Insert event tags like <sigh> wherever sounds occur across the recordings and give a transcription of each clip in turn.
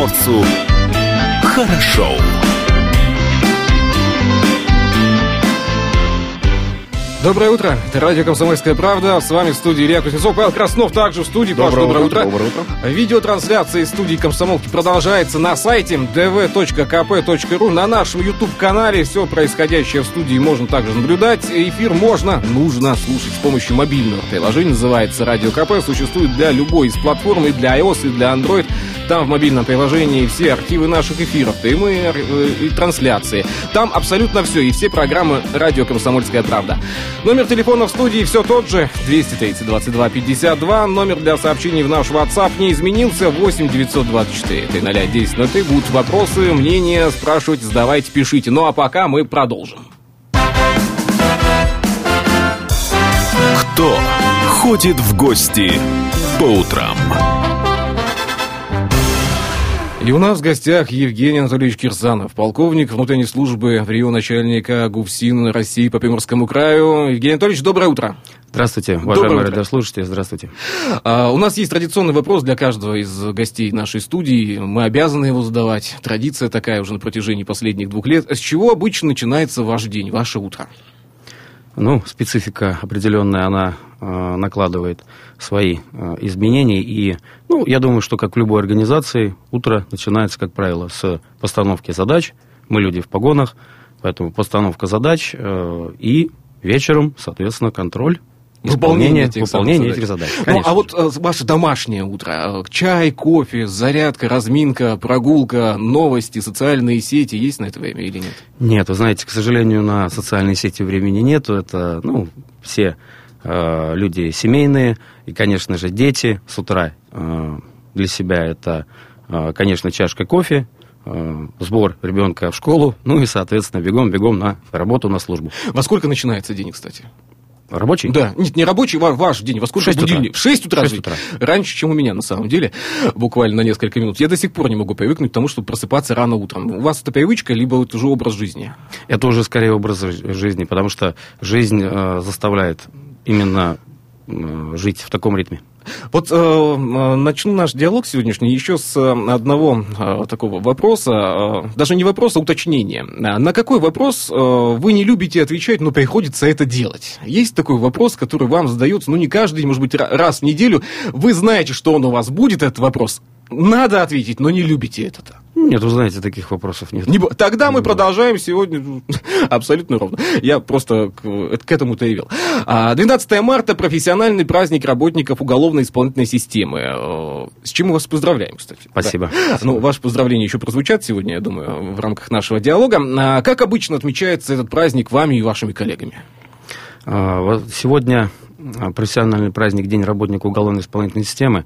комсомольцу хорошо. Доброе утро. Это радио «Комсомольская правда». С вами в студии Илья Кузнецов. Павел Краснов также в студии. Паш, доброе, доброе утро. Доброе утро. Видеотрансляция из студии «Комсомолки» продолжается на сайте dv.kp.ru. На нашем YouTube-канале все происходящее в студии можно также наблюдать. Эфир можно, нужно слушать с помощью мобильного приложения. Называется «Радио КП». Существует для любой из платформ, и для iOS, и для Android. Там в мобильном приложении все архивы наших эфиров, мы, э, и трансляции. Там абсолютно все, и все программы «Радио Комсомольская правда». Номер телефона в студии все тот же, 230 22 52. Номер для сообщений в наш WhatsApp не изменился, 8 924 300 10 03. Будут вопросы, мнения, спрашивайте, задавайте, пишите. Ну а пока мы продолжим. Кто ходит в гости по утрам? И у нас в гостях Евгений Анатольевич Кирсанов, полковник внутренней службы в Рио начальника ГУФСИН России по Приморскому краю. Евгений Анатольевич, доброе утро. Здравствуйте, уважаемые радиослушатели, здравствуйте. А, у нас есть традиционный вопрос для каждого из гостей нашей студии. Мы обязаны его задавать. Традиция такая уже на протяжении последних двух лет. С чего обычно начинается ваш день, ваше утро? Ну, специфика определенная, она э, накладывает свои э, изменения. И, ну, я думаю, что, как в любой организации, утро начинается, как правило, с постановки задач. Мы люди в погонах, поэтому постановка задач э, и вечером, соответственно, контроль Выполнение, этих, выполнение этих задач. Ну, а вот э, ваше домашнее утро, чай, кофе, зарядка, разминка, прогулка, новости, социальные сети, есть на это время или нет? Нет, вы знаете, к сожалению, на социальные сети времени нету. Это, ну, все э, люди семейные и, конечно же, дети с утра э, для себя это, э, конечно, чашка кофе, э, сбор ребенка в школу, ну и, соответственно, бегом-бегом на работу, на службу. Во сколько начинается день, кстати? Рабочий? Да, нет, не рабочий, ваш, ваш день. Во сколько 6 будильник? В 6 утра. 6 утра. Раньше, чем у меня, на самом деле, буквально на несколько минут. Я до сих пор не могу привыкнуть к тому, чтобы просыпаться рано утром. У вас это привычка, либо это уже образ жизни? Это уже скорее образ жизни, потому что жизнь э, заставляет именно э, жить в таком ритме. Вот э, э, начну наш диалог сегодняшний еще с э, одного э, такого вопроса, э, даже не вопроса, а уточнения. На какой вопрос э, вы не любите отвечать, но приходится это делать? Есть такой вопрос, который вам задается, ну не каждый может быть, раз в неделю. Вы знаете, что он у вас будет, этот вопрос. Надо ответить, но не любите это-то. Нет, вы знаете, таких вопросов нет. Не, тогда мы продолжаем сегодня <laughs> абсолютно ровно. Я просто к, к этому-то и вел. 12 а, марта – профессиональный праздник работников уголовно-исполнительной системы. Э, с чем мы вас поздравляем, кстати. Спасибо. Да. Ну, ваши поздравления еще прозвучат сегодня, я думаю, в рамках нашего диалога. А как обычно отмечается этот праздник вами и вашими коллегами? А, сегодня профессиональный праздник День работника уголовно-исполнительной системы.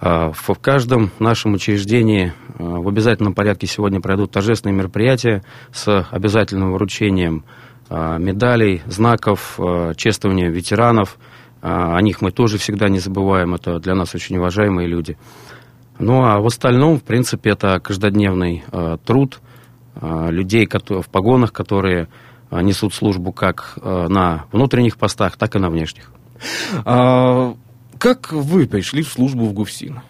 А, в каждом нашем учреждении а, в обязательном порядке сегодня пройдут торжественные мероприятия с обязательным вручением а, медалей, знаков, чествования ветеранов. О них мы тоже всегда не забываем, это для нас очень уважаемые люди. Ну а в остальном, в принципе, это каждодневный труд людей в погонах, которые несут службу как на внутренних постах, так и на внешних. Как вы пришли в службу в ГУФСИН?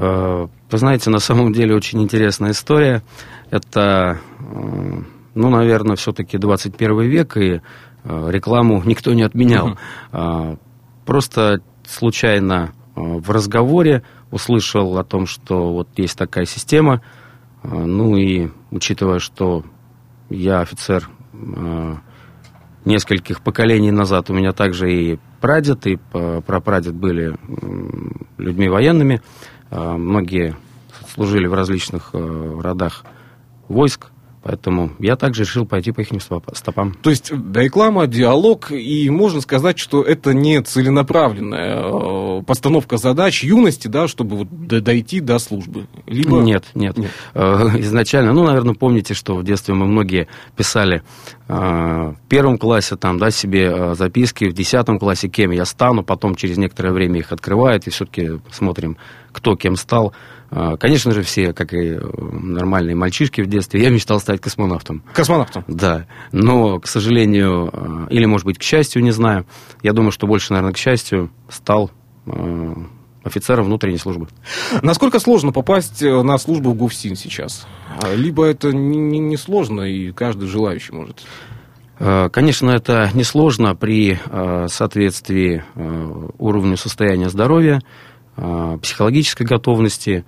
Э, вы знаете, на самом деле очень интересная история. Это, э, ну, наверное, все-таки 21 век, и э, рекламу никто не отменял. Uh-huh. Просто случайно в разговоре услышал о том, что вот есть такая система. Ну и учитывая, что я офицер нескольких поколений назад, у меня также и прадед и прапрадед были людьми военными. Многие служили в различных э, родах войск. Поэтому я также решил пойти по их стопам. То есть реклама, диалог, и можно сказать, что это не целенаправленная э, постановка задач юности, да, чтобы вот дойти до службы. Либо... Нет, нет, нет. Э, изначально, ну, наверное, помните, что в детстве мы многие писали э, в первом классе там, да, себе записки, в десятом классе кем я стану, потом через некоторое время их открывают, и все-таки смотрим, кто кем стал. А, конечно же, все, как и э, нормальные мальчишки в детстве, я мечтал стать космонавтом. Космонавтом? Да. Но, к сожалению, э, или, может быть, к счастью, не знаю, я думаю, что больше, наверное, к счастью, стал э, офицера внутренней службы. Насколько сложно попасть на службу в ГУФСИН сейчас? А, либо это не, не сложно, и каждый желающий может? Конечно, это несложно при соответствии уровню состояния здоровья, психологической готовности.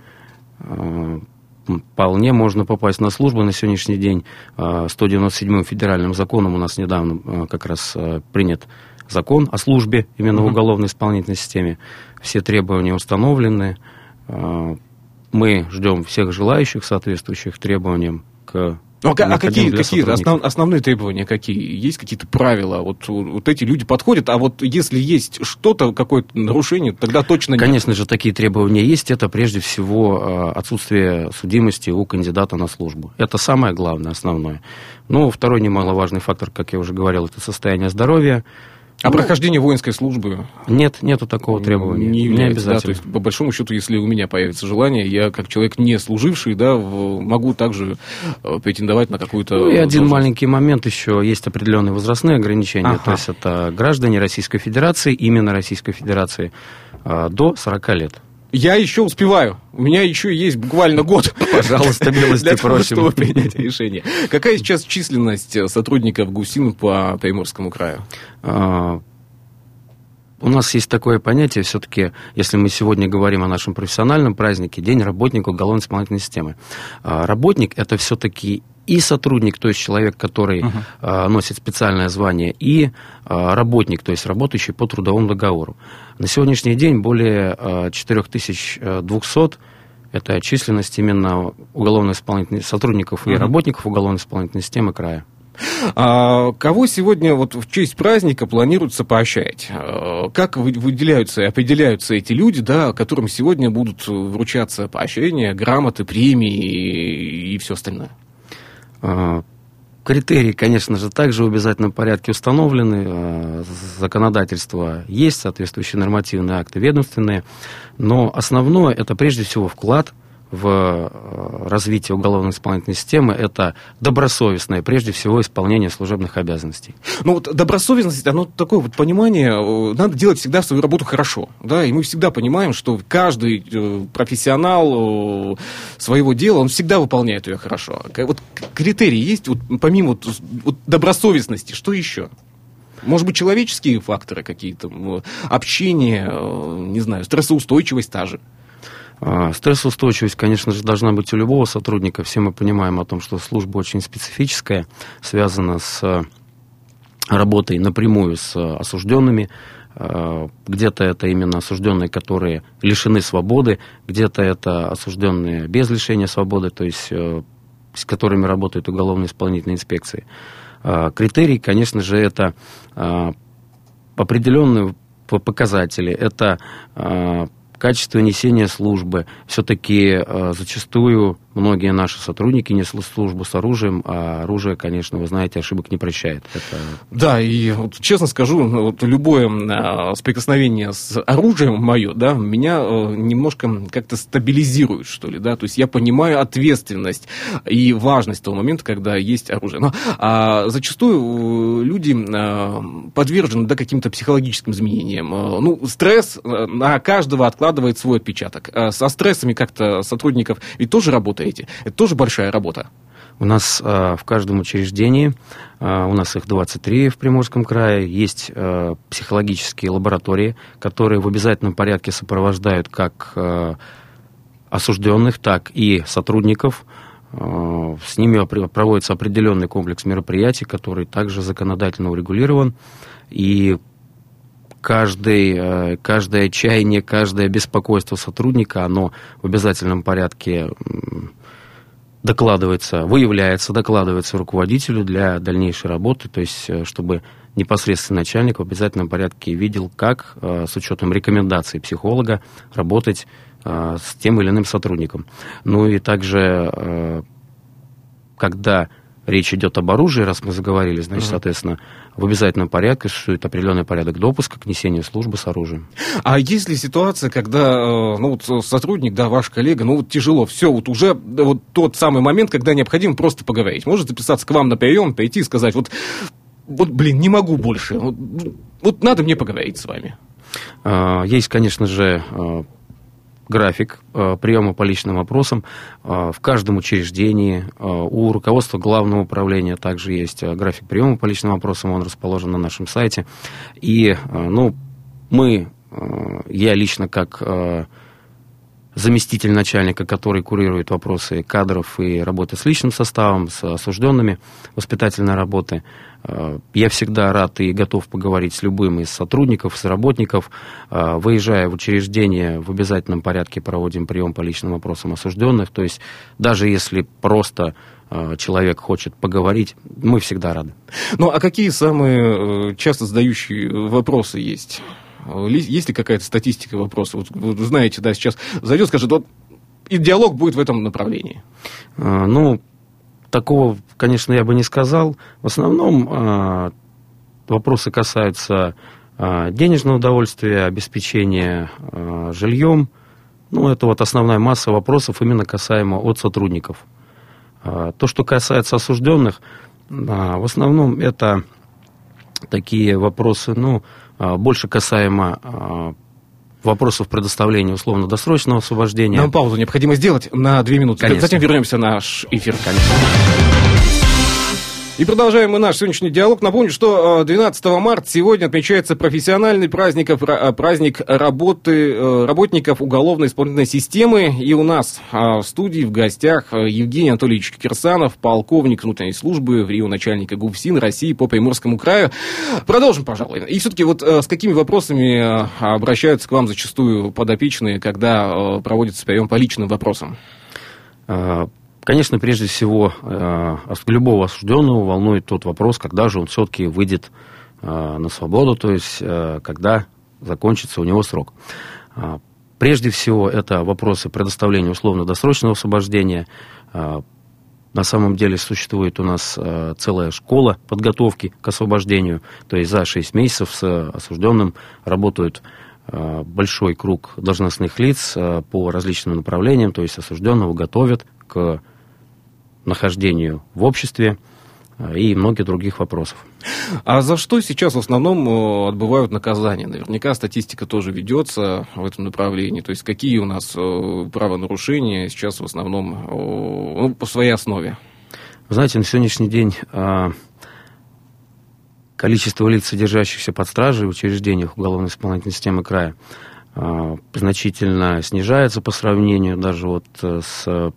Вполне можно попасть на службу на сегодняшний день. 197-м федеральным законом у нас недавно как раз принят закон о службе именно в уголовной исполнительной системе. Все требования установлены. Мы ждем всех желающих, соответствующих требованиям к ну, а, а какие, какие основ, основные требования какие? Есть какие-то правила? Вот, вот эти люди подходят, а вот если есть что-то, какое-то нарушение, тогда точно нет. Конечно же, такие требования есть. Это прежде всего а, отсутствие судимости у кандидата на службу. Это самое главное, основное. Ну, второй немаловажный фактор, как я уже говорил, это состояние здоровья. А ну, прохождение воинской службы? Нет, нету такого требования. Не, не обязательно. Да, то есть, по большому счету, если у меня появится желание, я, как человек не служивший, да, могу также э, претендовать на какую-то... Ну, и один должность. маленький момент еще. Есть определенные возрастные ограничения. Ага. То есть, это граждане Российской Федерации, именно Российской Федерации, э, до 40 лет я еще успеваю. У меня еще есть буквально год. Пожалуйста, <laughs> милости для того, чтобы принять решение. Какая сейчас численность сотрудников ГУСИН по Приморскому краю? А, у нас есть такое понятие, все-таки, если мы сегодня говорим о нашем профессиональном празднике, День работника уголовно-исполнительной системы. А, работник – это все-таки и сотрудник, то есть человек, который uh-huh. носит специальное звание, и работник, то есть работающий по трудовому договору. На сегодняшний день более 4200 это численность именно уголовно-исполнительных сотрудников uh-huh. и работников уголовно-исполнительной системы края. А кого сегодня вот в честь праздника планируется поощрять? А, как выделяются и определяются эти люди, да, которым сегодня будут вручаться поощрения, грамоты, премии и все остальное? А, критерии, конечно же, также в обязательном порядке установлены. А, законодательство есть, соответствующие нормативные акты ведомственные. Но основное это прежде всего вклад в э, развитие уголовно-исполнительной системы, это добросовестное, прежде всего, исполнение служебных обязанностей. Ну вот добросовестность, оно такое вот понимание, э, надо делать всегда свою работу хорошо, да, и мы всегда понимаем, что каждый э, профессионал своего дела, он всегда выполняет ее хорошо. Вот критерии есть, вот помимо вот, вот добросовестности, что еще? Может быть, человеческие факторы какие-то, общение, не знаю, стрессоустойчивость та же. А, стрессоустойчивость, конечно же, должна быть у любого сотрудника. Все мы понимаем о том, что служба очень специфическая, связана с работой напрямую с осужденными. А, где-то это именно осужденные, которые лишены свободы, где-то это осужденные без лишения свободы, то есть э, с которыми работают уголовно-исполнительные инспекции. Критерий, конечно же, это определенные показатели, это качество несения службы. Все-таки э, зачастую многие наши сотрудники несли службу с оружием, а оружие, конечно, вы знаете, ошибок не прощает. Это... Да, и вот, честно скажу, вот любое э, соприкосновение с оружием мое, да, меня э, немножко как-то стабилизирует, что ли, да, то есть я понимаю ответственность и важность того момента, когда есть оружие. Но а зачастую люди э, подвержены, да, каким-то психологическим изменениям. Э, ну, стресс э, на каждого накладывает свой отпечаток. Со стрессами как-то сотрудников ведь тоже работаете. Это тоже большая работа. У нас э, в каждом учреждении, э, у нас их 23 в Приморском крае, есть э, психологические лаборатории, которые в обязательном порядке сопровождают как э, осужденных, так и сотрудников. Э, с ними проводится определенный комплекс мероприятий, который также законодательно урегулирован. И каждый, э, каждое чаяние, каждое беспокойство сотрудника, оно в обязательном порядке докладывается, выявляется, докладывается руководителю для дальнейшей работы, то есть э, чтобы непосредственно начальник в обязательном порядке видел, как э, с учетом рекомендаций психолога работать с тем или иным сотрудником. Ну и также, когда речь идет об оружии, раз мы заговорили, значит, uh-huh. соответственно, в обязательном порядке существует определенный порядок допуска к несению службы с оружием. А есть ли ситуация, когда э, ну, вот сотрудник, да, ваш коллега, ну вот тяжело, все, вот уже вот тот самый момент, когда необходимо просто поговорить, может записаться к вам на прием, пойти и сказать, вот, вот блин, не могу больше, вот, вот надо мне поговорить с вами. А, есть, конечно же, э, график э, приема по личным вопросам. Э, в каждом учреждении э, у руководства главного управления также есть график приема по личным вопросам, он расположен на нашем сайте. И, ну, мы, я лично как заместитель начальника, который курирует вопросы кадров и работы с личным составом, с осужденными, воспитательной работы. Э, я всегда рад и готов поговорить с любым из сотрудников, с работников. Э, выезжая в учреждение, в обязательном порядке проводим прием по личным вопросам осужденных. То есть даже если просто э, человек хочет поговорить, мы всегда рады. Ну, а какие самые часто задающие вопросы есть? Есть ли какая-то статистика вопросов? Вот, знаете, да, сейчас зайдет, скажет, вот и диалог будет в этом направлении. Ну, такого, конечно, я бы не сказал. В основном а, вопросы касаются а, денежного удовольствия, обеспечения жильем. Ну, это вот основная масса вопросов именно касаемо от сотрудников. То, что касается осужденных, в основном это такие вопросы, ну, а, больше касаемо вопросов предоставления условно-досрочного освобождения. Нам паузу необходимо сделать на две минуты. Конечно. Затем вернемся на наш эфир. Конечно. И продолжаем мы наш сегодняшний диалог. Напомню, что 12 э, марта сегодня отмечается профессиональный праздник, э, праздник работы э, работников уголовно-исполнительной системы. И у нас в студии в гостях Евгений Анатольевич Кирсанов, полковник внутренней службы в Рио начальника ГУФСИН России по Приморскому краю. Продолжим, пожалуй. И все-таки вот с какими вопросами обращаются к вам зачастую подопечные, когда проводится прием по личным вопросам? Конечно, прежде всего, э, любого осужденного волнует тот вопрос, когда же он все-таки выйдет э, на свободу, то есть э, когда закончится у него срок. Прежде всего, это вопросы предоставления условно-досрочного освобождения. На самом деле существует у нас целая школа подготовки к освобождению, то есть за 6 месяцев с осужденным работают большой круг должностных лиц по различным направлениям, то есть осужденного готовят к нахождению в обществе э, и многих других вопросов. А за что сейчас в основном э, отбывают наказания? Наверняка статистика тоже ведется в этом направлении. То есть какие у нас э, правонарушения сейчас в основном ну, по своей основе? Вы знаете, на сегодняшний день количество лиц, содержащихся под стражей в учреждениях уголовно-исполнительной системы края, значительно снижается по сравнению даже вот с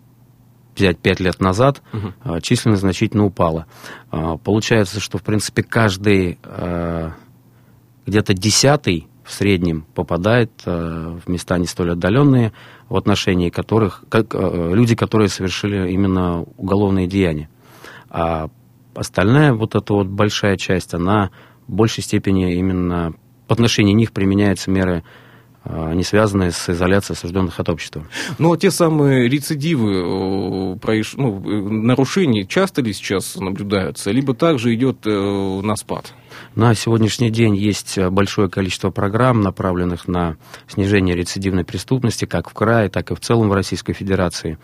взять пять лет назад, угу. численность значительно упала. А, получается, что, в принципе, каждый а, где-то десятый в среднем попадает в места не столь отдаленные, в отношении которых как, люди, которые совершили именно уголовные деяния. А остальная вот эта вот большая часть, она в большей степени именно по отношению них применяются меры не связанные с изоляцией осужденных от общества. Но те самые рецидивы, ну, нарушения часто ли сейчас наблюдаются, либо также идет э, на спад? На сегодняшний день есть большое количество программ, направленных на снижение рецидивной преступности, как в крае, так и в целом в Российской Федерации.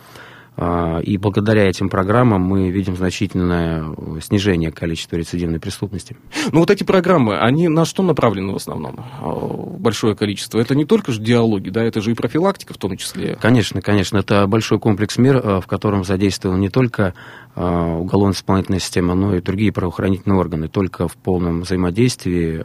А, и благодаря этим программам мы видим значительное э, снижение количества рецидивной преступности. Ну вот эти программы, они на что направлены в основном? А, большое количество. Это не только же диалоги, да, это же и профилактика в том числе. Конечно, конечно. Это большой комплекс мер, э, в котором задействована не только э, уголовно-исполнительная система, но и другие правоохранительные органы. Только в полном взаимодействии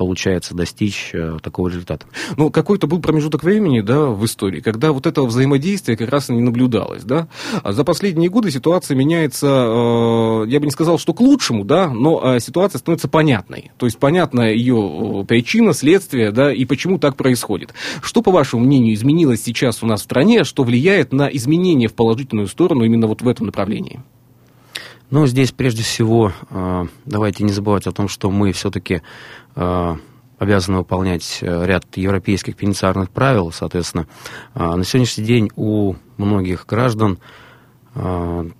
получается достичь э, такого результата. Ну, какой-то был промежуток времени, да, в истории, когда вот этого взаимодействия как раз не наблюдалось, да. А за последние годы ситуация меняется, э, я бы не сказал, что к лучшему, да, но э, ситуация становится понятной. То есть понятна ее причина, следствие, да, и почему так происходит. Что, по вашему мнению, изменилось сейчас у нас в стране, что влияет на изменения в положительную сторону именно вот в этом направлении? Ну, здесь прежде всего давайте не забывать о том, что мы все-таки Э, обязаны выполнять э, ряд европейских пенитенциарных правил, соответственно. Э, на сегодняшний день у многих граждан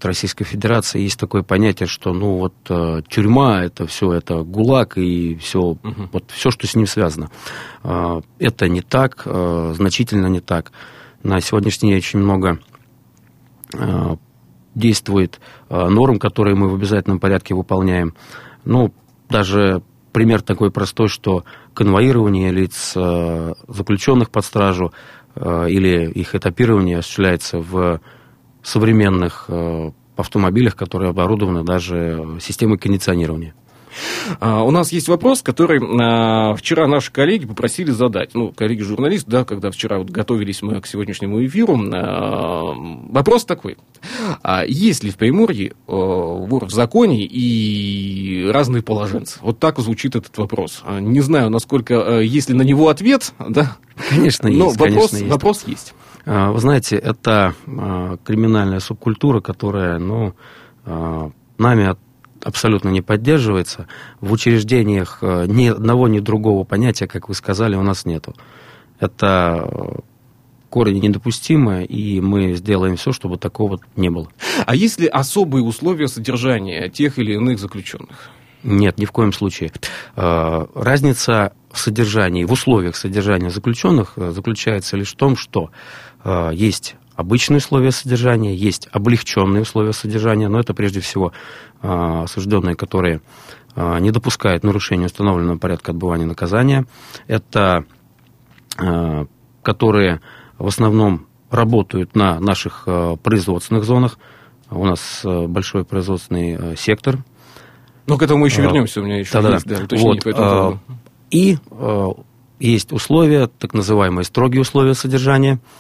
Российской Федерации есть такое понятие, что ну вот тюрьма это все это ГУЛАГ и все угу. вот все, что с ним связано. Это не так, значительно не так. На сегодняшний день очень много действует норм, которые мы в обязательном порядке выполняем. Ну, даже Пример такой простой, что конвоирование лиц, э, заключенных под стражу, или их этапирование осуществляется в современных автомобилях, которые оборудованы даже системой кондиционирования. А, у нас есть вопрос, который а, вчера наши коллеги попросили задать. Ну, коллеги-журналисты, да, когда вчера вот готовились мы к сегодняшнему эфиру. А, вопрос такой. Есть ли в Приморье вор в законе и разные положенцы? Вот так звучит этот вопрос. Не знаю, насколько, есть ли на него ответ, да? Конечно, есть. Но вопрос, конечно, есть. вопрос есть. Вы знаете, это криминальная субкультура, которая, ну, нами абсолютно не поддерживается. В учреждениях э, ни одного, ни другого понятия, как вы сказали, у нас нету. Это э, корень недопустимо, и мы сделаем все, чтобы такого не было. А есть ли особые условия содержания тех или иных заключенных? Нет, ни в коем случае. Э, разница в содержании, в условиях содержания заключенных заключается лишь в том, что есть обычные условия содержания, есть облегченные условия содержания, но это прежде всего а, осужденные, которые а, не допускают нарушения установленного порядка отбывания наказания. Это а, которые в основном работают на наших производственных зонах. У нас большой производственный сектор. Но к этому мы еще вернемся, у меня еще есть да, вот, по этому И есть условия, так называемые строгие условия содержания –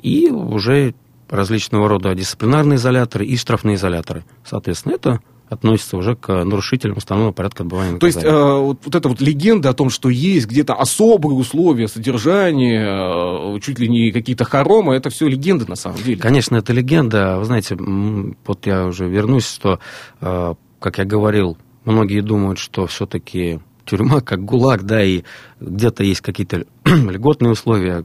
и уже различного рода дисциплинарные изоляторы и штрафные изоляторы. Соответственно, это относится уже к нарушителям установленного порядка отбывания наказания. То есть э, вот, вот эта вот легенда о том, что есть где-то особые условия содержания, э, чуть ли не какие-то хоромы, это все легенда на самом деле. Конечно, это легенда. Вы знаете, вот я уже вернусь, что, э, как я говорил, многие думают, что все-таки тюрьма как ГУЛАГ, да, и где-то есть какие-то <clears throat> льготные условия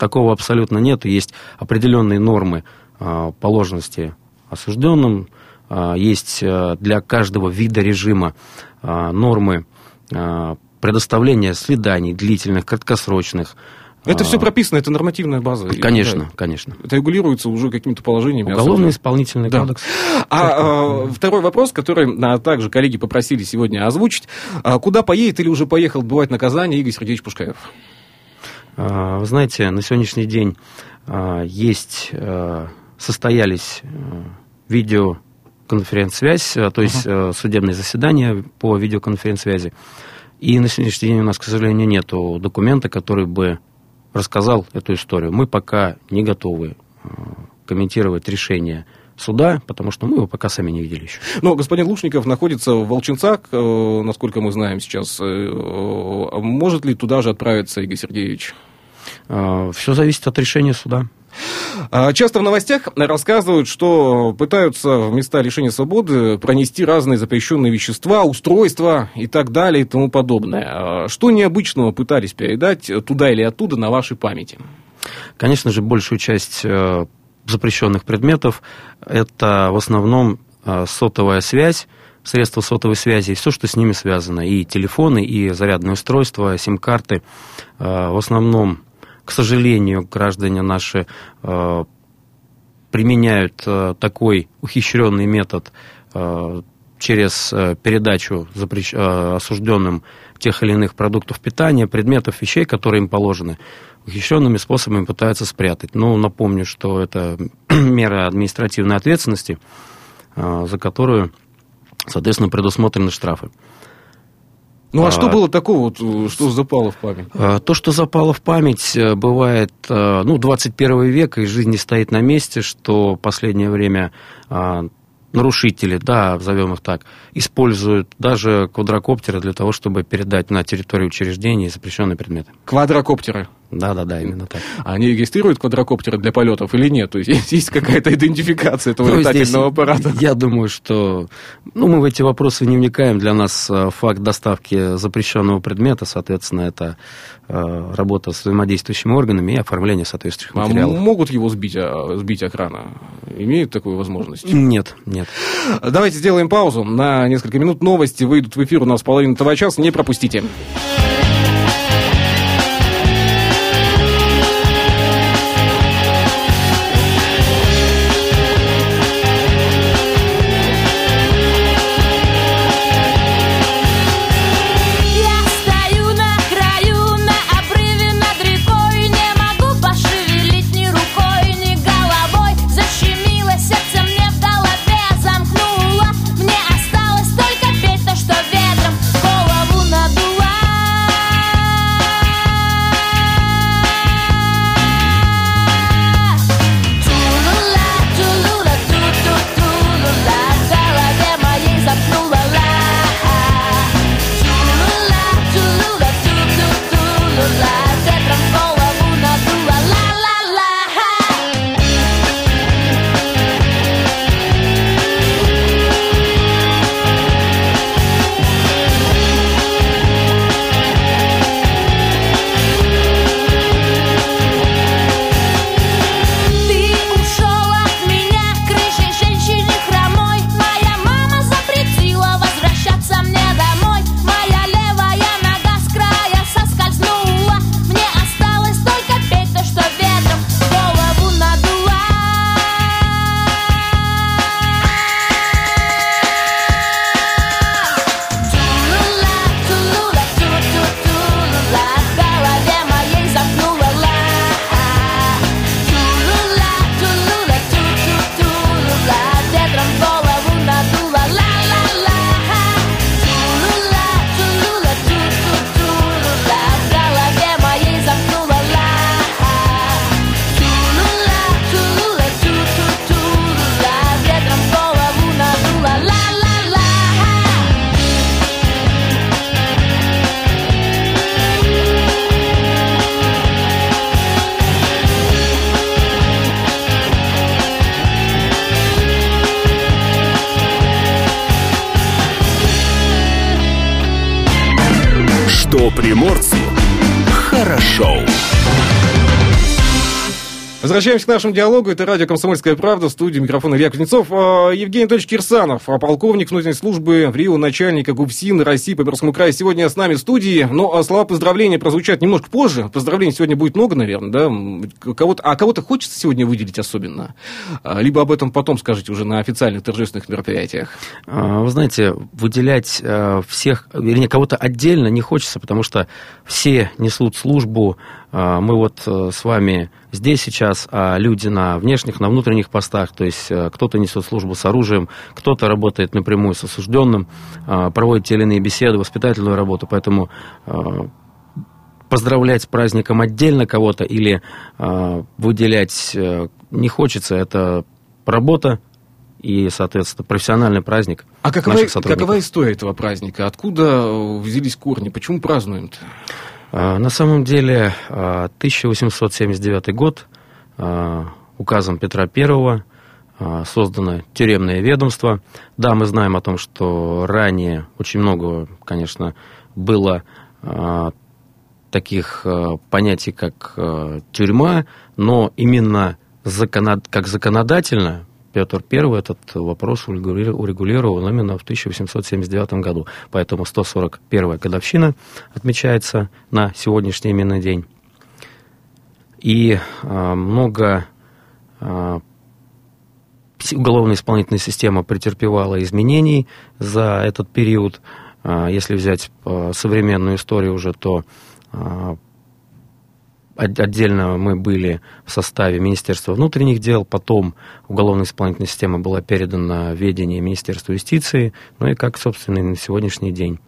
такого абсолютно нет. Есть определенные нормы а, положенности осужденным. А, есть а, для каждого вида режима нормы предоставления свиданий длительных, краткосрочных. Это все прописано, это нормативная база. Конечно, да, конечно. Это регулируется уже какими-то положениями. Уголовно-исполнительный да. кодекс. А, а второй вопрос, который а, также коллеги попросили сегодня озвучить. А, куда поедет или уже поехал отбывать наказание Игорь Сергеевич Пушкаев? А, вы знаете, на сегодняшний день а, есть, а, состоялись видеоконференц-связь, то есть uh-huh. судебные заседания по видеоконференц-связи. И на сегодняшний день у нас, к сожалению, нет документа, который бы рассказал эту историю. Мы пока не готовы комментировать решение суда, потому что мы его пока сами не видели еще. Но господин Лушников находится в Волчинцах, э, насколько мы знаем сейчас. Э, э, может ли туда же отправиться Игорь Сергеевич? Все зависит от решения суда. А, часто в новостях рассказывают, что пытаются в места лишения свободы пронести разные запрещенные вещества, устройства и так далее и тому подобное. А, что необычного пытались передать туда или оттуда на вашей памяти? Конечно же, большую часть запрещенных предметов это в основном а, сотовая связь, средства сотовой связи все, что с ними связано. И телефоны, и зарядные устройства, сим-карты. А, в основном, к сожалению, граждане наши а, применяют такой ухищренный метод через передачу запрещ... осужденным тех или иных продуктов питания, предметов, вещей, которые им положены ухищренными способами пытаются спрятать. Но напомню, что это <clears throat> мера административной ответственности, а, за которую, соответственно, предусмотрены штрафы. Ну а, а что было такого, что запало в память? То, что запало в память, э, бывает, э, ну, 21 век, и жизнь не стоит на месте, что последнее время нарушители, да, назовем их так, используют даже квадрокоптеры для того, чтобы передать на территорию учреждений запрещенные предметы. Квадрокоптеры? Да, да, да, именно так. Они регистрируют квадрокоптеры для полетов или нет? То есть есть какая-то идентификация этого ну, летательного аппарата? Я думаю, что ну, мы в эти вопросы не вникаем. Для нас э, факт доставки запрещенного предмета, соответственно, это э, работа с взаимодействующими органами и оформление соответствующих а материалов. А могут его сбить, а, сбить охрана? Имеют такую возможность? Нет, нет. Давайте сделаем паузу на несколько минут. Новости выйдут в эфир у нас в половине часа. Не пропустите. что Возвращаемся к нашему диалогу. Это радио «Комсомольская правда». В студии микрофона Илья Кузнецов. А, Евгений Анатольевич Кирсанов, а, полковник внутренней службы в Рио, начальника ГУФСИН России по Пермскому краю. Сегодня с нами в студии. Но а, слова поздравления прозвучат немножко позже. Поздравлений сегодня будет много, наверное, да? Кого-то, а кого-то хочется сегодня выделить особенно? Либо об этом потом скажете уже на официальных торжественных мероприятиях. Вы знаете, выделять всех, вернее, кого-то отдельно не хочется, потому что все несут службу мы вот э, с вами здесь сейчас, а люди на внешних, на внутренних постах, то есть э, кто-то несет службу с оружием, кто-то работает напрямую с осужденным, а, проводит те или иные беседы, воспитательную работу, поэтому а, поздравлять с праздником отдельно кого-то или выделять э, не хочется, это работа, и, соответственно, профессиональный праздник а какова, наших сотрудников. какова история этого праздника? Откуда взялись корни? Почему празднуем-то? А, на самом деле 1879 а, год а, указом Петра I создано тюремное ведомство. Да, мы знаем о том, что ранее очень много, конечно, было таких понятий, как тюрьма, но именно как законодательно Петр I этот вопрос урегулировал именно в 1879 году. Поэтому 141-я годовщина отмечается на сегодняшний именный день. И а, много а, уголовная исполнительная система претерпевала изменений за этот период. А, если взять а, современную историю уже, то а, Отдельно мы были в составе Министерства внутренних дел, потом уголовно-исполнительная система была передана в ведение Министерства юстиции, ну и как, собственно, на сегодняшний день.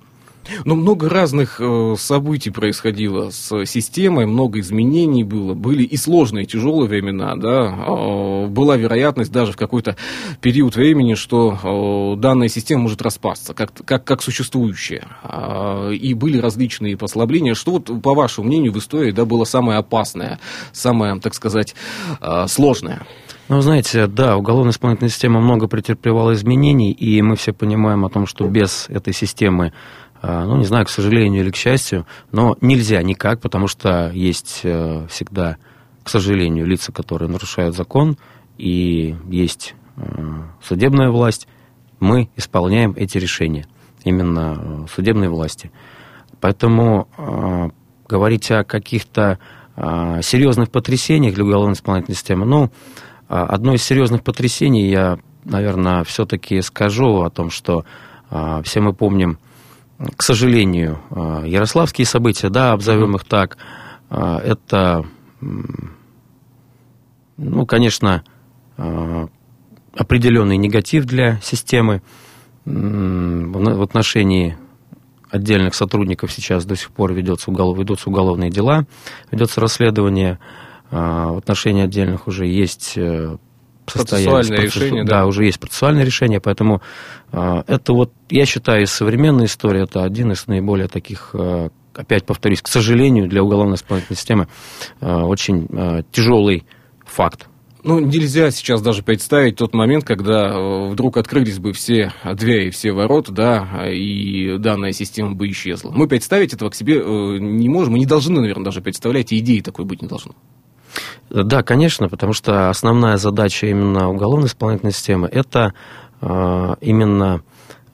Но много разных э, событий происходило с системой, много изменений было. Были и сложные, и тяжелые времена, да. Э, была вероятность даже в какой-то период времени, что э, данная система может распасться, как, как, как существующая. Э, и были различные послабления. Что вот, по вашему мнению, в истории да, было самое опасное, самое, так сказать, э, сложное? Ну, знаете, да, уголовно-исполнительная система много претерпевала изменений, и мы все понимаем о том, что без этой системы ну, не знаю, к сожалению или к счастью, но нельзя никак, потому что есть э, всегда, к сожалению, лица, которые нарушают закон, и есть э, судебная власть, мы исполняем эти решения, именно э, судебной власти. Поэтому говорить о каких-то серьезных потрясениях для уголовно-исполнительной системы, ну, одно из серьезных потрясений я, наверное, все-таки скажу о том, что все мы помним к сожалению, э, ярославские события, да, обзовем их так, э, это, ну, конечно, э, определенный негатив для системы. В отношении отдельных сотрудников сейчас до сих пор ведется уголов, ведутся уголовные дела, ведется расследование. В отношении отдельных уже есть процессуальное решение, да. да, уже есть процессуальное решение, поэтому э, это вот, я считаю, из современной истории это один из наиболее таких, э, опять повторюсь, к сожалению, для уголовно-исполнительной системы э, очень э, тяжелый факт. Ну, нельзя сейчас даже представить тот момент, когда вдруг открылись бы все двери, все ворота, да, и данная система бы исчезла. Мы представить этого к себе не можем, мы не должны, наверное, даже представлять, и идеи такой быть не должно. Да, конечно, потому что основная задача именно уголовно-исполнительной системы – это э, именно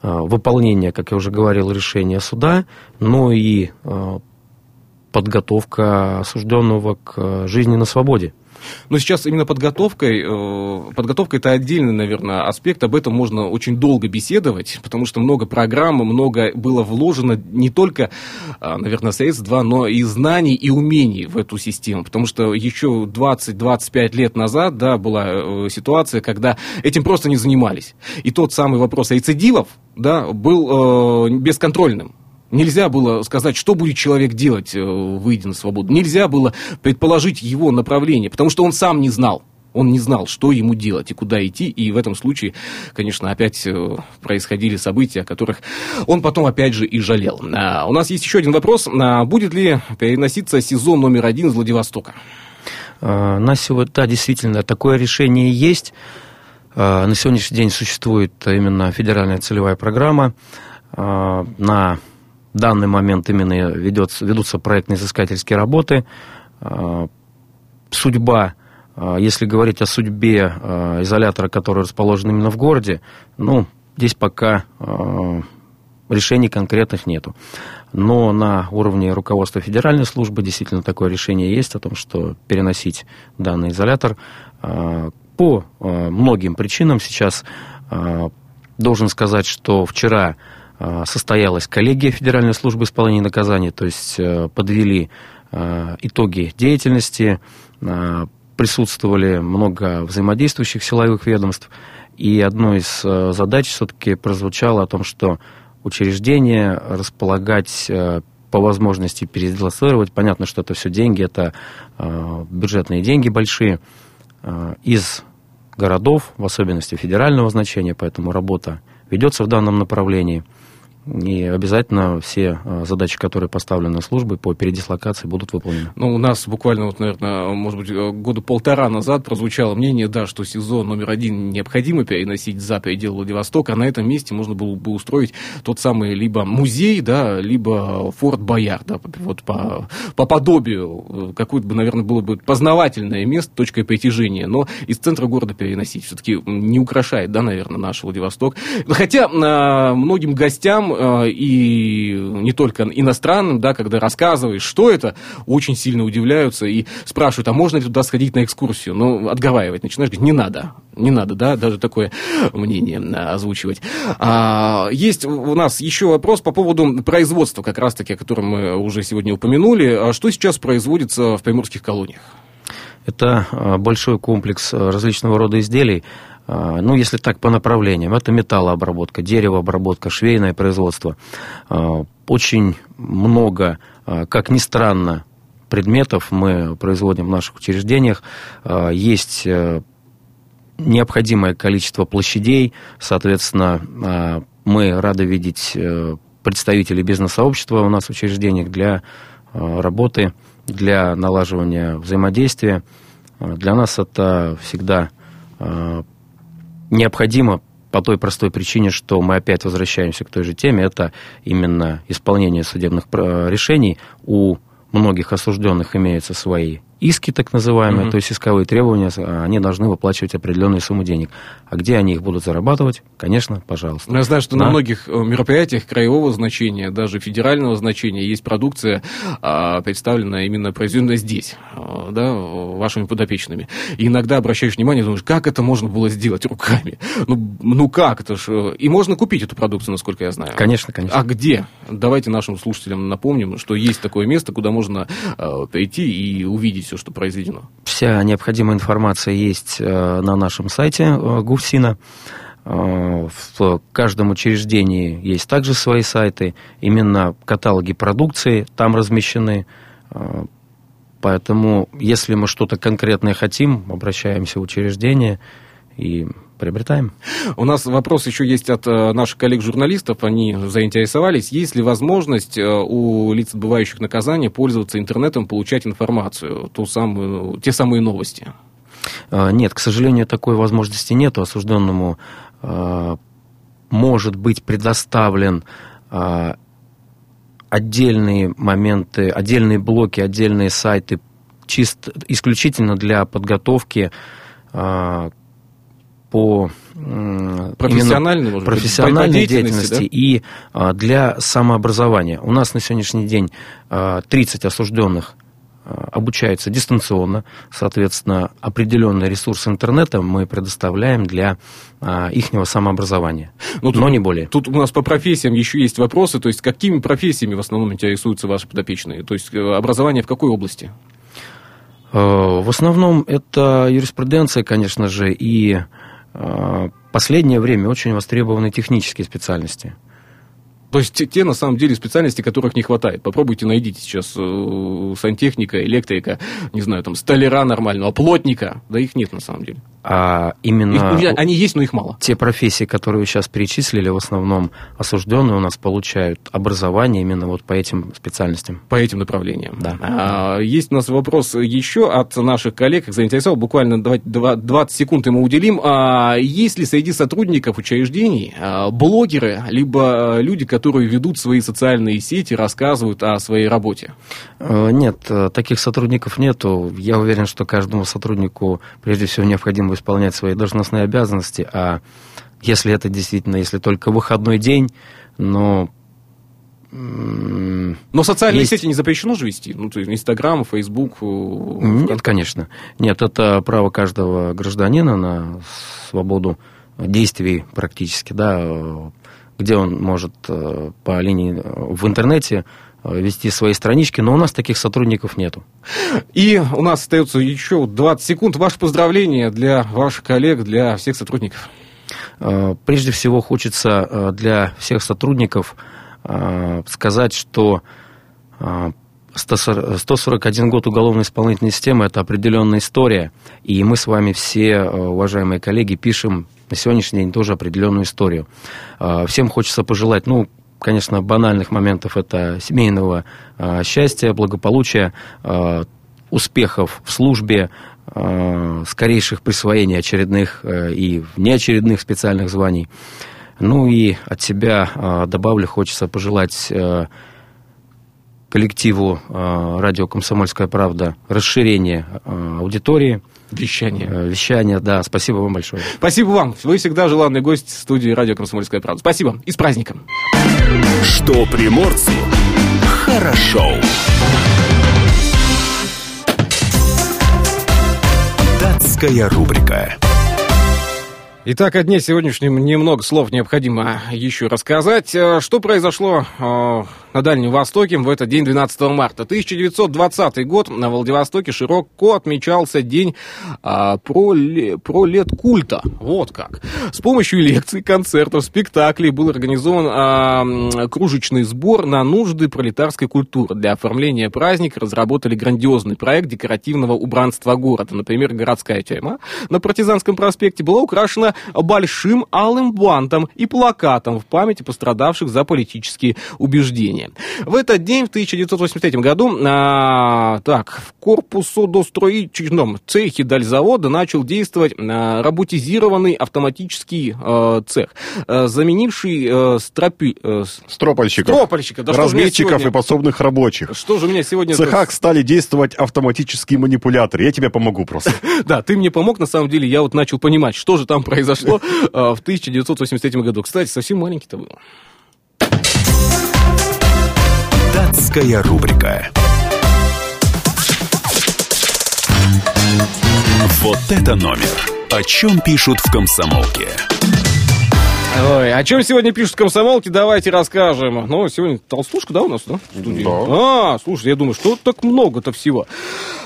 э, выполнение, как я уже говорил, решения суда, но и э, подготовка осужденного к жизни на свободе. Но сейчас именно подготовкой, э, подготовка это отдельный, наверное, аспект, об этом можно очень долго беседовать, потому что много программ, много было вложено не только, э, наверное, средств, два, но и знаний, и умений в эту систему, потому что еще 20-25 лет назад, да, была э, ситуация, когда этим просто не занимались. И тот самый вопрос рецидивов, да, был бесконтрольным. Нельзя было сказать, что будет человек делать, э, выйдя на свободу. Нельзя было предположить его направление, потому что он сам не знал. Он не знал, что ему делать и куда идти. И в этом случае, конечно, опять э, происходили события, о которых он потом опять же и жалел. А, у нас есть еще один вопрос. А, будет ли переноситься сезон номер один из Владивостока? А, на сегодня, да, действительно, такое решение есть. На сегодняшний день существует именно федеральная целевая программа на данный момент именно ведется, ведутся проектно-изыскательские работы. Судьба если говорить о судьбе изолятора, который расположен именно в городе, ну, здесь пока решений конкретных нету. Но на уровне руководства федеральной службы действительно такое решение есть о том, что переносить данный изолятор а, по а, многим причинам. Сейчас а, должен сказать, что вчера состоялась коллегия Федеральной службы исполнения наказаний, то есть подвели итоги деятельности, присутствовали много взаимодействующих силовых ведомств, и одной из задач все-таки прозвучало о том, что учреждения, располагать э, по возможности передислоцировать. Понятно, что это все деньги, это э, бюджетные деньги большие э, из городов, в особенности федерального значения, поэтому работа ведется в данном направлении – и обязательно все а, задачи, которые поставлены службой по передислокации, будут выполнены. Ну, у нас буквально, вот, наверное, может быть, года полтора назад прозвучало мнение, да, что СИЗО номер один необходимо переносить за пределы Владивостока, а на этом месте можно было бы устроить тот самый либо музей, да, либо форт Бояр, да, вот по, по подобию, какое-то бы, наверное, было бы познавательное место, точкой притяжения, но из центра города переносить все-таки не украшает, да, наверное, наш Владивосток. Хотя а, многим гостям Э, и не только иностранным, да, когда рассказываешь, что это, очень сильно удивляются и спрашивают, а можно ли туда сходить на экскурсию? Ну, отговаривать начинаешь, говорить, не надо, не надо, да, даже такое мнение озвучивать. А, есть у нас еще вопрос по поводу производства, как раз-таки, о котором мы уже сегодня упомянули. А что сейчас производится в приморских колониях? Это э, большой комплекс э, различного рода изделий, ну, если так, по направлениям. Это металлообработка, деревообработка, швейное производство. А, очень много, а, как ни странно, предметов мы производим в наших учреждениях. Есть э, необходимое количество площадей, соответственно, мы рады видеть э, представителей бизнес-сообщества у нас в учреждениях для работы, для налаживания взаимодействия. Для нас это всегда необходимо по той простой причине, что мы опять возвращаемся к той же теме, это именно исполнение судебных э, решений. У многих осужденных имеются свои иски, так называемые, угу. то есть исковые требования, а, они должны выплачивать определенную сумму денег. А где они их будут зарабатывать? Конечно, пожалуйста. Я знаю, что на, на многих э, мероприятиях краевого значения, даже федерального значения, есть продукция, а, представленная именно произведенная здесь, а, да, вашими подопечными. И иногда обращаешь внимание, думаешь, как это можно было сделать руками? Ну, ну как это ж? Э, и можно купить эту продукцию, насколько я знаю. Конечно, конечно. А где? Давайте нашим слушателям напомним, что есть такое место, куда можно прийти и увидеть все, что произведено? Вся необходимая информация есть э, на нашем сайте э, ГУФСИНа. Э, в каждом учреждении есть также свои сайты. Именно каталоги продукции там размещены. Поэтому, если мы что-то конкретное хотим, обращаемся в учреждение и приобретаем. У нас вопрос еще есть от э, наших коллег-журналистов. Они заинтересовались, есть ли возможность э, у лиц, отбывающих наказание, пользоваться интернетом, получать информацию, ту самую, те самые новости? Э, нет, к сожалению, такой возможности нет. Осужденному может быть предоставлен отдельные моменты, отдельные блоки, отдельные сайты чисто исключительно для подготовки по профессиональной, может профессиональной быть, деятельности, деятельности да? и а, для самообразования. У нас на сегодняшний день 30 а, осужденных а, обучаются дистанционно, соответственно, определенный ресурс интернета мы предоставляем для а, ихнего самообразования, ну, тут, но не более. Тут у нас по профессиям еще есть вопросы, то есть какими профессиями в основном интересуются ваши подопечные, то есть э, образование в какой области? Э, в основном это юриспруденция, конечно же, и последнее время очень востребованы технические специальности. То есть те, те, на самом деле, специальности, которых не хватает. Попробуйте найдите сейчас э, сантехника, электрика, не знаю, там, столяра нормального, плотника. Да их нет, на самом деле. А именно... Их, они есть, но их мало. Те профессии, которые вы сейчас перечислили, в основном осужденные у нас получают образование именно вот по этим специальностям. По этим направлениям. Да. А, есть у нас вопрос еще от наших коллег, как заинтересовал, буквально 20 секунд ему уделим. А, есть ли среди сотрудников учреждений а, блогеры, либо люди, которые ведут свои социальные сети, рассказывают о своей работе? Э, нет, э, таких сотрудников нету. Я уверен, что каждому сотруднику прежде всего необходимо исполнять свои должностные обязанности, а если это действительно, если только выходной день, но но социальные есть... сети не запрещено же вести? Ну, то есть Инстаграм, Фейсбук? Нет, конечно. Нет, это право каждого гражданина на свободу действий практически, да, где он может э, по линии в интернете э, вести свои странички, но у нас таких сотрудников нету. И у нас остается еще 20 секунд. Ваше поздравление для ваших коллег, для всех сотрудников. Э, прежде всего хочется для всех сотрудников сказать, что 141 год уголовно-исполнительной системы – это определенная история, и мы с вами все, уважаемые коллеги, пишем на сегодняшний день тоже определенную историю. А, всем хочется пожелать, ну, конечно, банальных моментов это семейного а, счастья, благополучия, а, успехов в службе, скорейших присвоений очередных и неочередных специальных званий. Ну и от себя добавлю, хочется пожелать коллективу радио «Комсомольская правда» расширения аудитории – Вещание. Э, вещание, да. Спасибо вам большое. Спасибо вам. Вы всегда желанный гость студии радио «Комсомольская правда». Спасибо. И с праздником. Что приморцу хорошо. Датская рубрика. Итак, о дне сегодняшнем немного слов необходимо еще рассказать. Э, что произошло э, на Дальнем Востоке в этот день, 12 марта. 1920 год на Владивостоке широко отмечался день а, про, про лет культа. Вот как. С помощью лекций, концертов, спектаклей был организован а, кружечный сбор на нужды пролетарской культуры. Для оформления праздника разработали грандиозный проект декоративного убранства города. Например, городская тюрьма на Партизанском проспекте была украшена большим алым бантом и плакатом в памяти пострадавших за политические убеждения. В этот день, в 1983 году, а, так, в корпусодостроительном цехе дальзавода начал действовать а, роботизированный автоматический а, цех, а, заменивший а, стропи, а, стропольщиков, стропольщика, да разметчиков сегодня... и подсобных рабочих. Что же у меня сегодня... В цехах стали действовать автоматические манипуляторы. Я тебе помогу просто. <laughs> Да, ты мне помог, на самом деле, я вот начал понимать, что же там произошло <laughs> в 1983 году. Кстати, совсем маленький-то был. Датская рубрика. Вот это номер. О чем пишут в комсомолке. Ой, о чем сегодня пишут комсомолки, давайте расскажем. Ну, сегодня толстушка, да, у нас, да? Да. А, слушай, я думаю, что так много-то всего.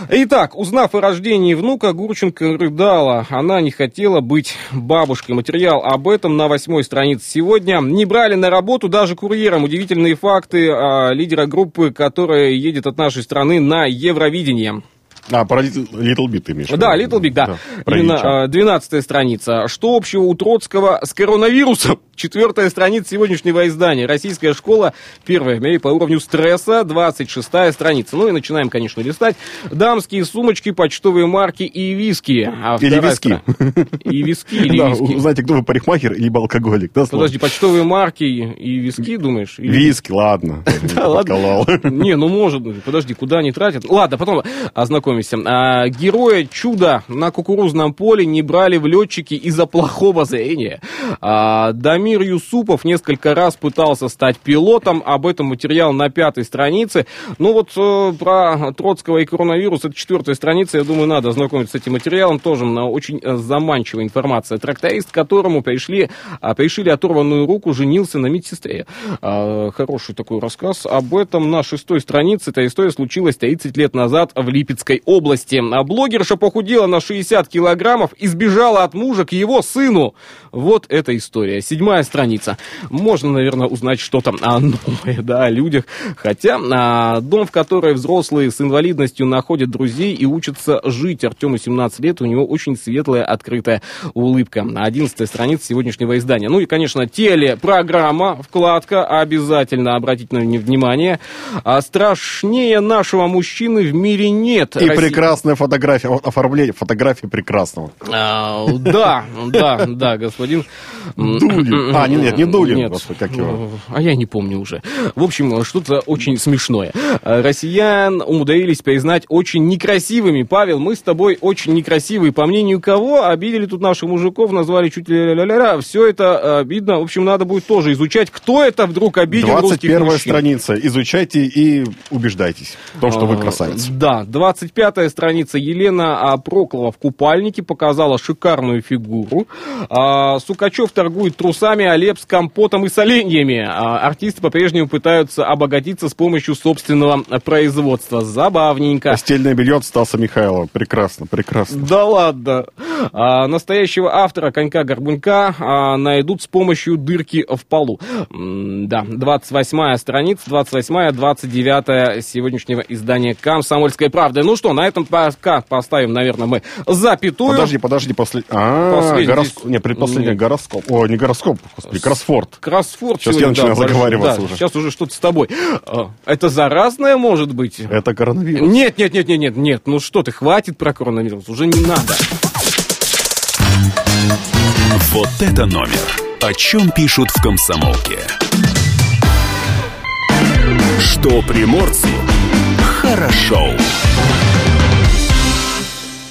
Итак, узнав о рождении внука, Гурченко рыдала. Она не хотела быть бабушкой. Материал об этом на восьмой странице сегодня. Не брали на работу даже курьером. Удивительные факты а, лидера группы, которая едет от нашей страны на Евровидение. А, про Little Big ты имеешь Да, Little Big, да. да Именно 12 страница. Что общего у Троцкого с коронавирусом? <laughs> Четвертая страница сегодняшнего издания. Российская школа, первая в мире по уровню стресса, 26 страница. Ну и начинаем, конечно, листать. Дамские сумочки, почтовые марки и виски. А или виски. И виски, <laughs> или да, виски. Знаете, кто вы, парикмахер, либо алкоголик, да? Подожди, почтовые марки и виски, думаешь? Виски, ладно. <laughs> Да, ладно. Не, ну может. Подожди, куда они тратят? Ладно, потом ознакомимся. А, героя чуда на кукурузном поле не брали в летчики из-за плохого зрения. А, Дамир Юсупов несколько раз пытался стать пилотом. Об этом материал на пятой странице. Ну вот э, про Троцкого и коронавирус, это четвертая страница. Я думаю, надо ознакомиться с этим материалом. Тоже очень э, заманчивая информация. Тракторист, которому пришли, а, пришили оторванную руку, женился на медсестре. А, хороший такой рассказ. Об этом на шестой странице. Эта история случилась 30 лет назад в Липецкой Тюменской области. Блогерша похудела на 60 килограммов и сбежала от мужа к его сыну. Вот эта история. Седьмая страница. Можно, наверное, узнать что-то о новое, <laughs> да, о людях. Хотя а, дом, в который взрослые с инвалидностью находят друзей и учатся жить. Артему 17 лет, у него очень светлая, открытая улыбка. Одиннадцатая страница сегодняшнего издания. Ну и, конечно, телепрограмма, вкладка, обязательно обратите на внимание. А страшнее нашего мужчины в мире нет. И Россия... прекрасная фотография, оформление фотографии прекрасного. А, да, да, да, господин... Дулин. А, нет, не Дулин, нет. Господи, как его? А я не помню уже. В общем, что-то очень смешное. Россиян умудрились признать очень некрасивыми. Павел, мы с тобой очень некрасивые. По мнению кого? Обидели тут наших мужиков, назвали чуть ли ля-ля-ля. Все это обидно. В общем, надо будет тоже изучать, кто это вдруг обидел 21 русских мужчин. страница. Изучайте и убеждайтесь в том, что вы а, красавец. Да, 25 страница. Елена Проклова в купальнике показала шикарную фигуру. А, Сукачев торгует трусами, а Леп с компотом и соленьями. А, артисты по-прежнему пытаются обогатиться с помощью собственного производства. Забавненько. Постельное белье от Стаса Михайлова. Прекрасно, прекрасно. Да ладно. А, настоящего автора конька-горбунька а, найдут с помощью дырки в полу. Да, 28 страница, 28 29 сегодняшнего издания «Комсомольская правда». Ну что, на этом пока поставим, наверное, мы запятую. Подожди, подожди, после... А, гороск... не, предпоследний гороскоп. О, не гороскоп, господи, кроссфорд. Кроссфорд. Сейчас сегодня, я начинаю да, заговариваться да, уже. Сейчас уже что-то с тобой. А, это заразное может быть? Это коронавирус. Нет, нет, нет, нет, нет, нет. Ну что ты, хватит про коронавирус, уже не надо. Вот это номер. О чем пишут в комсомолке. Что приморцу хорошо.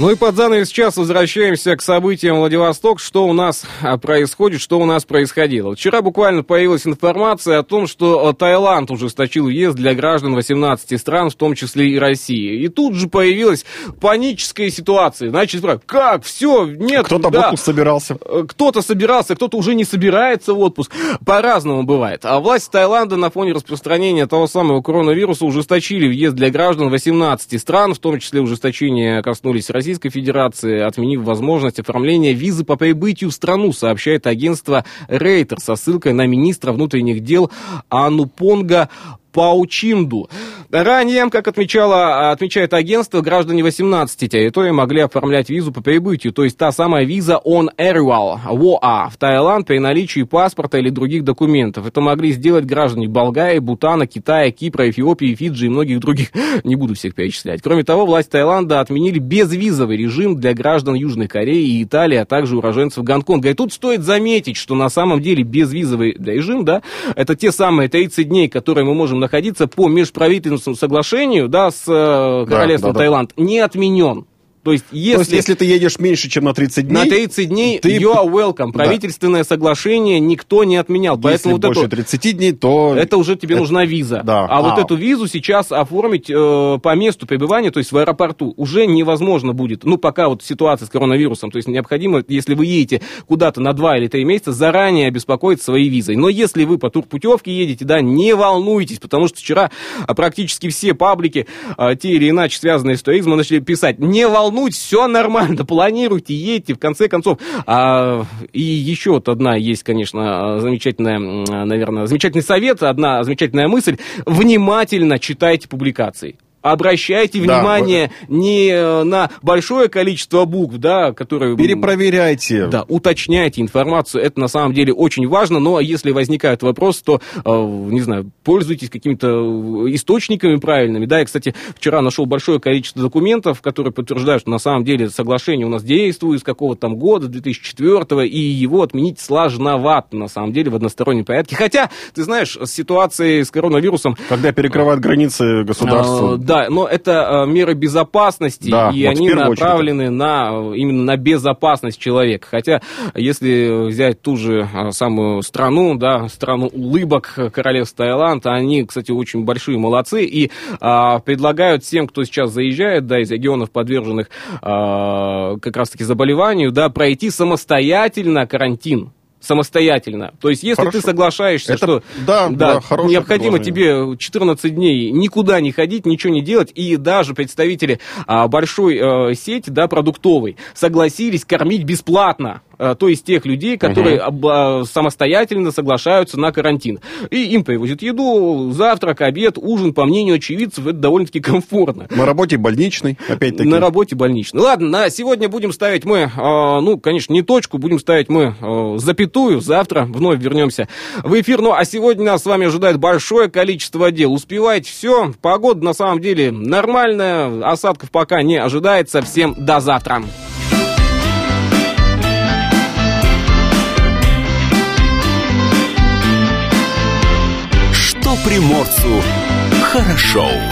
Ну и под занавес сейчас возвращаемся к событиям Владивосток. Что у нас а, происходит, что у нас происходило. Вчера буквально появилась информация о том, что Таиланд ужесточил въезд для граждан 18 стран, в том числе и России. И тут же появилась паническая ситуация. Значит, как? Все, нет. Кто-то да. в отпуск собирался. Э, кто-то собирался, кто-то уже не собирается в отпуск. По-разному бывает. А власти Таиланда на фоне распространения того самого коронавируса ужесточили въезд для граждан 18 стран, в том числе ужесточение коснулись России Российской Федерации, отменив возможность оформления визы по прибытию в страну, сообщает агентство Рейтер со ссылкой на министра внутренних дел Анупонга Паучинду. Ранее, как отмечало, отмечает агентство, граждане 18 территорий могли оформлять визу по прибытию, то есть та самая виза on arrival, ВОА, в Таиланд при наличии паспорта или других документов. Это могли сделать граждане Болгарии, Бутана, Китая, Кипра, Эфиопии, Фиджи и многих других. <laughs> Не буду всех перечислять. Кроме того, власти Таиланда отменили безвизовый режим для граждан Южной Кореи и Италии, а также уроженцев Гонконга. И тут стоит заметить, что на самом деле безвизовый режим, да, это те самые 30 дней, которые мы можем находиться по межправительственному соглашению да, с э, Королевством да, да, Таиланд, не отменен. То есть, если, То есть, если ты едешь меньше, чем на 30 дней... На 30 дней ты... you are welcome. Правительственное да. соглашение никто не отменял. Если Поэтому больше вот это, 30 дней, то... Это уже тебе это... нужна виза. Да. А, а вот эту визу сейчас оформить э, по месту пребывания, то есть в аэропорту, уже невозможно будет. Ну, пока вот ситуация с коронавирусом. То есть необходимо, если вы едете куда-то на 2 или 3 месяца, заранее обеспокоить своей визой. Но если вы по турпутевке едете, да, не волнуйтесь, потому что вчера а, практически все паблики, а, те или иначе связанные с туризмом, начали писать, не волнуйтесь, волнуйтесь, все нормально, <laughs> планируйте, едьте, в конце концов. А, и еще вот одна есть, конечно, замечательная, наверное, замечательный совет, одна замечательная мысль. Внимательно читайте публикации обращайте да, внимание вы... не э, на большое количество букв, да, которые... Перепроверяйте. Да, уточняйте информацию, это на самом деле очень важно, но если возникает вопрос, то, э, не знаю, пользуйтесь какими-то источниками правильными, да, я, кстати, вчера нашел большое количество документов, которые подтверждают, что на самом деле соглашение у нас действует с какого-то там года, 2004 и его отменить сложновато, на самом деле, в одностороннем порядке, хотя, ты знаешь, с ситуацией с коронавирусом... Когда перекрывают границы государства... Э, да, но это э, меры безопасности, да, и вот они направлены очередь. на, именно на безопасность человека. Хотя, если взять ту же э, самую страну, да, страну улыбок, королевство Таиланд, они, кстати, очень большие молодцы, и а, предлагают всем, кто сейчас заезжает, да, из регионов, подверженных а, как раз-таки заболеванию, да, пройти самостоятельно карантин самостоятельно. То есть, если Хорошо. ты соглашаешься, Это, что да, да, да, необходимо тебе 14 дней никуда не ходить, ничего не делать, и даже представители а, большой а, сети, да, продуктовой, согласились кормить бесплатно то есть тех людей, которые угу. самостоятельно соглашаются на карантин. И им привозят еду, завтрак, обед, ужин, по мнению очевидцев, это довольно-таки комфортно. На работе больничный, опять-таки. На работе больничный. Ладно, на сегодня будем ставить мы, э, ну, конечно, не точку, будем ставить мы запятую. Завтра вновь вернемся в эфир. Ну, а сегодня нас с вами ожидает большое количество дел. Успевайте все. Погода на самом деле нормальная. Осадков пока не ожидается. Всем до завтра. Приморцу хорошо.